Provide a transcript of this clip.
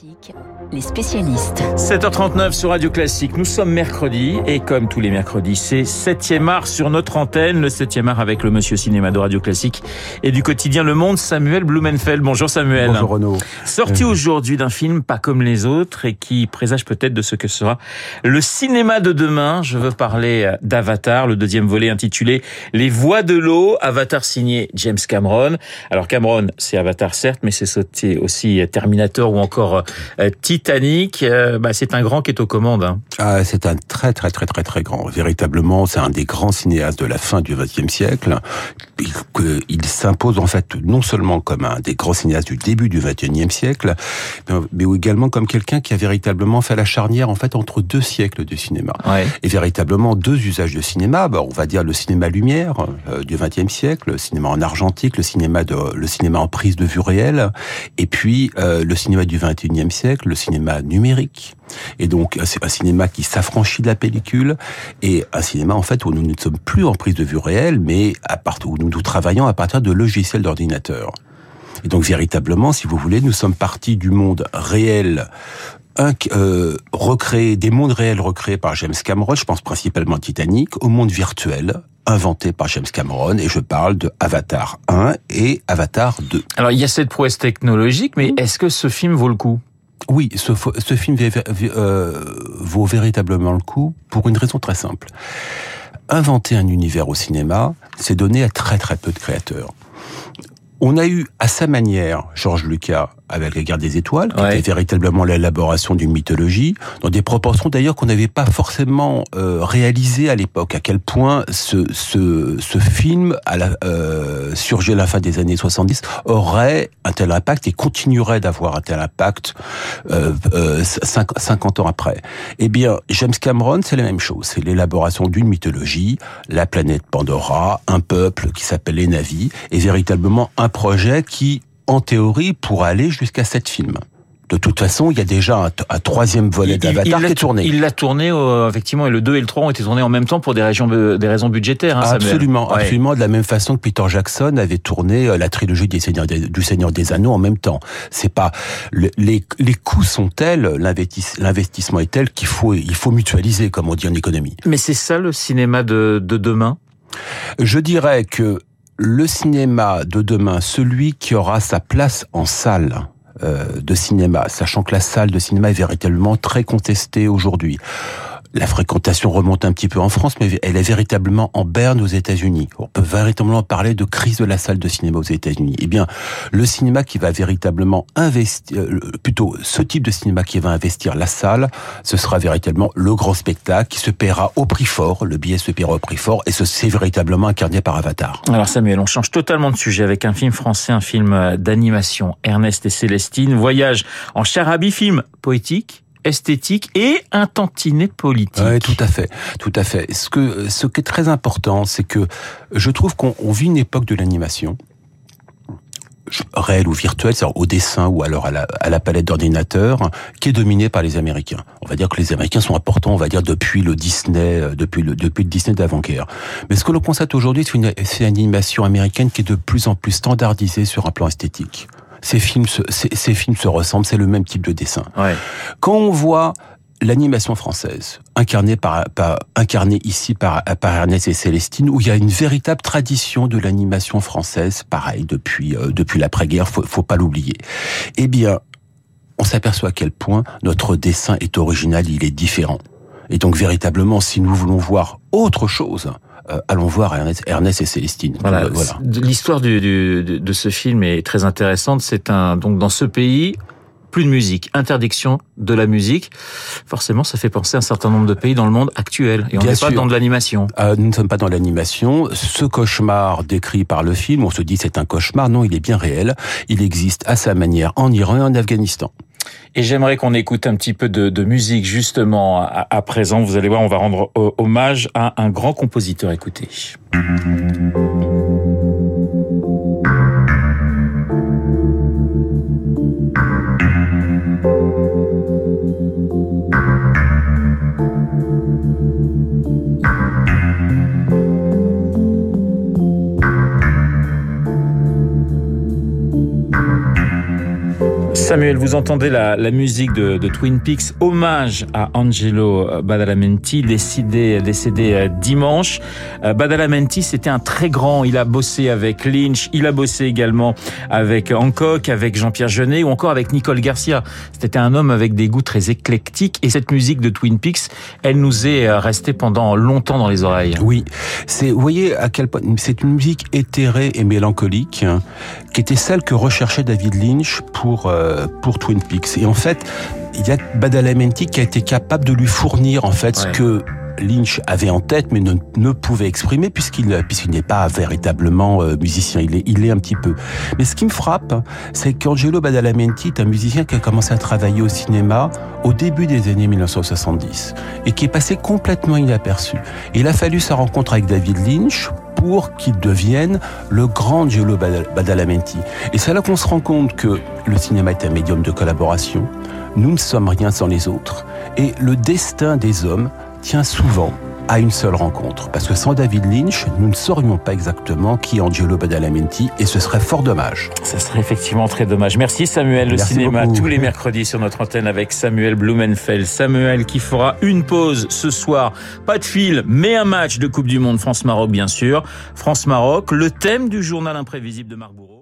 Classique, les spécialistes. 7h39 sur Radio Classique. Nous sommes mercredi et comme tous les mercredis, c'est 7e art sur notre antenne. Le 7e art avec le monsieur cinéma de Radio Classique et du quotidien Le Monde, Samuel Blumenfeld. Bonjour Samuel. Bonjour Renaud. Sorti aujourd'hui d'un film pas comme les autres et qui présage peut-être de ce que sera le cinéma de demain. Je veux parler d'Avatar, le deuxième volet intitulé Les voies de l'eau. Avatar signé James Cameron. Alors Cameron, c'est Avatar certes, mais c'est aussi Terminator ou encore euh, Titanic. Euh, bah, c'est un grand qui est aux commandes. Hein. Ah, c'est un très très très très très grand. Véritablement, c'est un des grands cinéastes de la fin du XXe siècle. Il s'impose en fait non seulement comme un des grands cinéastes du début du XXIe siècle, mais également comme quelqu'un qui a véritablement fait la charnière en fait entre deux siècles de cinéma et véritablement deux usages de cinéma. Bah, on va dire le cinéma lumière euh, du XXe siècle, le cinéma en argentique, le cinéma de le cinéma en prise de vue réelle, et puis le cinéma du XXIe siècle le cinéma numérique. Et donc, c'est un cinéma qui s'affranchit de la pellicule et un cinéma, en fait, où nous ne sommes plus en prise de vue réelle, mais à part, où nous, nous travaillons à partir de logiciels d'ordinateur. Et donc, véritablement, si vous voulez, nous sommes partis du monde réel un, euh, recréé, des mondes réels recréés par James Cameron, je pense principalement Titanic, au monde virtuel inventé par James Cameron, et je parle de Avatar 1 et Avatar 2. Alors il y a cette prouesse technologique, mais est-ce que ce film vaut le coup? Oui, ce, film euh, vaut véritablement le coup pour une raison très simple. Inventer un univers au cinéma, c'est donner à très très peu de créateurs. On a eu à sa manière Georges Lucas avec la guerre des étoiles, qui était véritablement l'élaboration d'une mythologie, dans des proportions d'ailleurs qu'on n'avait pas forcément euh, réalisées à l'époque. À quel point ce, ce, ce film, à la, euh, surgé à la fin des années 70, aurait un tel impact et continuerait d'avoir un tel impact euh, 50 euh, ans après. Eh bien, James Cameron, c'est la même chose. C'est l'élaboration d'une mythologie, la planète Pandora, un peuple qui s'appelle les Navis, et véritablement un projet qui en théorie, pour aller jusqu'à sept films. De toute façon, il y a déjà un, troisième volet d'Avatar qui est tourné. Il l'a tourné, euh, effectivement, et le 2 et le 3 ont été tournés en même temps pour des, régions, des raisons budgétaires. Hein, absolument, absolument, de la même façon que Peter Jackson avait tourné euh, la trilogie des Seigneurs du Seigneur des Anneaux en même temps. C'est pas les, les coûts sont tels, l'investissement est tel qu'il faut il faut mutualiser, comme on dit en économie. Mais c'est ça le cinéma de, de demain? Je dirais que le cinéma de demain, celui qui aura sa place en salle, euh, de cinéma, sachant que la salle de cinéma est véritablement très contestée aujourd'hui la fréquentation remonte un petit peu en France, mais elle est véritablement en berne aux États-Unis. On peut véritablement parler de crise de la salle de cinéma aux États-Unis. Eh bien, le cinéma qui va véritablement investir, euh, plutôt ce type de cinéma qui va investir la salle, ce sera véritablement le grand spectacle qui se paiera au prix fort. Le billet se paiera au prix fort, et ce c'est véritablement incarné par Avatar. Alors Samuel, on change totalement de sujet avec un film français, un film euh, d'animation. Ernest et Célestine voyage en Charabie, film poétique esthétique et un tantinet politique. Oui, tout à fait, tout à fait. Ce que ce qui est très important, c'est que je trouve qu'on vit une époque de l'animation réelle ou virtuelle, c'est-à-dire au dessin ou alors à la, palette d'ordinateur, qui est dominée par les Américains. On va dire que les Américains sont importants, on va dire depuis le Disney, euh, depuis le Disney d'avant-guerre. Mais ce que l'on constate aujourd'hui, c'est une animation américaine qui est de plus en plus standardisée sur un plan esthétique ces films, se, ces, films se ressemblent, c'est le même type de dessin. Quand on voit l'animation française, incarnée par, par incarnée ici par, par Ernest et Célestine, où il y a une véritable tradition de l'animation française, pareil depuis euh, depuis l'après-guerre, faut, faut pas l'oublier. Eh bien, on s'aperçoit à quel point notre dessin est original, il est différent. Et donc véritablement, si nous voulons voir autre chose, euh, allons voir Ernest, et Célestine. Voilà. L'histoire de ce film est très intéressante. C'est un donc dans ce pays plus de musique, interdiction de la musique. Forcément, ça fait penser à un certain nombre de pays dans le monde actuel. Et on n'est pas dans de l'animation. Euh, nous ne sommes pas dans l'animation. Ce cauchemar décrit par le film, on se dit c'est un cauchemar. Non, il est bien réel. Il existe à sa manière en Iran et en Afghanistan. Et j'aimerais qu'on écoute un petit peu de, musique justement à, présent. Vous allez voir, on va rendre hommage à un grand compositeur. Écoutez. Samuel, vous entendez la, musique de, Twin Peaks, hommage à Angelo Badalamenti, décédé, décédé euh, dimanche. Euh, Badalamenti, c'était un très grand, il a bossé avec Lynch, il a bossé également avec Hancock, avec Jean-Pierre Jeunet ou encore avec Nicole Garcia. C'était un homme avec des goûts très éclectiques et cette musique de Twin Peaks, elle nous est euh, restée pendant longtemps dans les oreilles. Oui, c'est, vous voyez à quel point c'est une musique éthérée et mélancolique hein, qui était celle que recherchait David Lynch pour euh, pour Twin Peaks. Et en fait, il y a Badalamenti qui a été capable de lui fournir en fait ouais. ce que Lynch avait en tête, mais ne, ne pouvait exprimer puisqu'il n'est pas véritablement euh, musicien. Il est, un petit peu. Mais ce qui me frappe, c'est qu'Angelo Badalamenti est un musicien qui a commencé à travailler au cinéma au début des années 1970 et qui est passé complètement inaperçu. Il a fallu sa rencontre avec David Lynch pour qu'il devienne le grand Angelo Badalamenti. Et c'est là qu'on se rend compte que le cinéma est un médium de collaboration. Nous ne sommes rien sans les autres. Et le destin des hommes tient souvent à une seule rencontre. Parce que sans David Lynch, nous ne saurions pas exactement qui est Angelo Badalamenti et ce serait fort dommage. Ça serait effectivement très dommage. Merci Samuel. Le Merci cinéma beaucoup. tous les mercredis sur notre antenne avec Samuel Blumenfeld. Samuel qui fera une pause ce soir. Pas de fil, mais un match de Coupe du Monde France-Maroc bien sûr. France-Maroc, le thème du journal imprévisible de Marc Bourreau.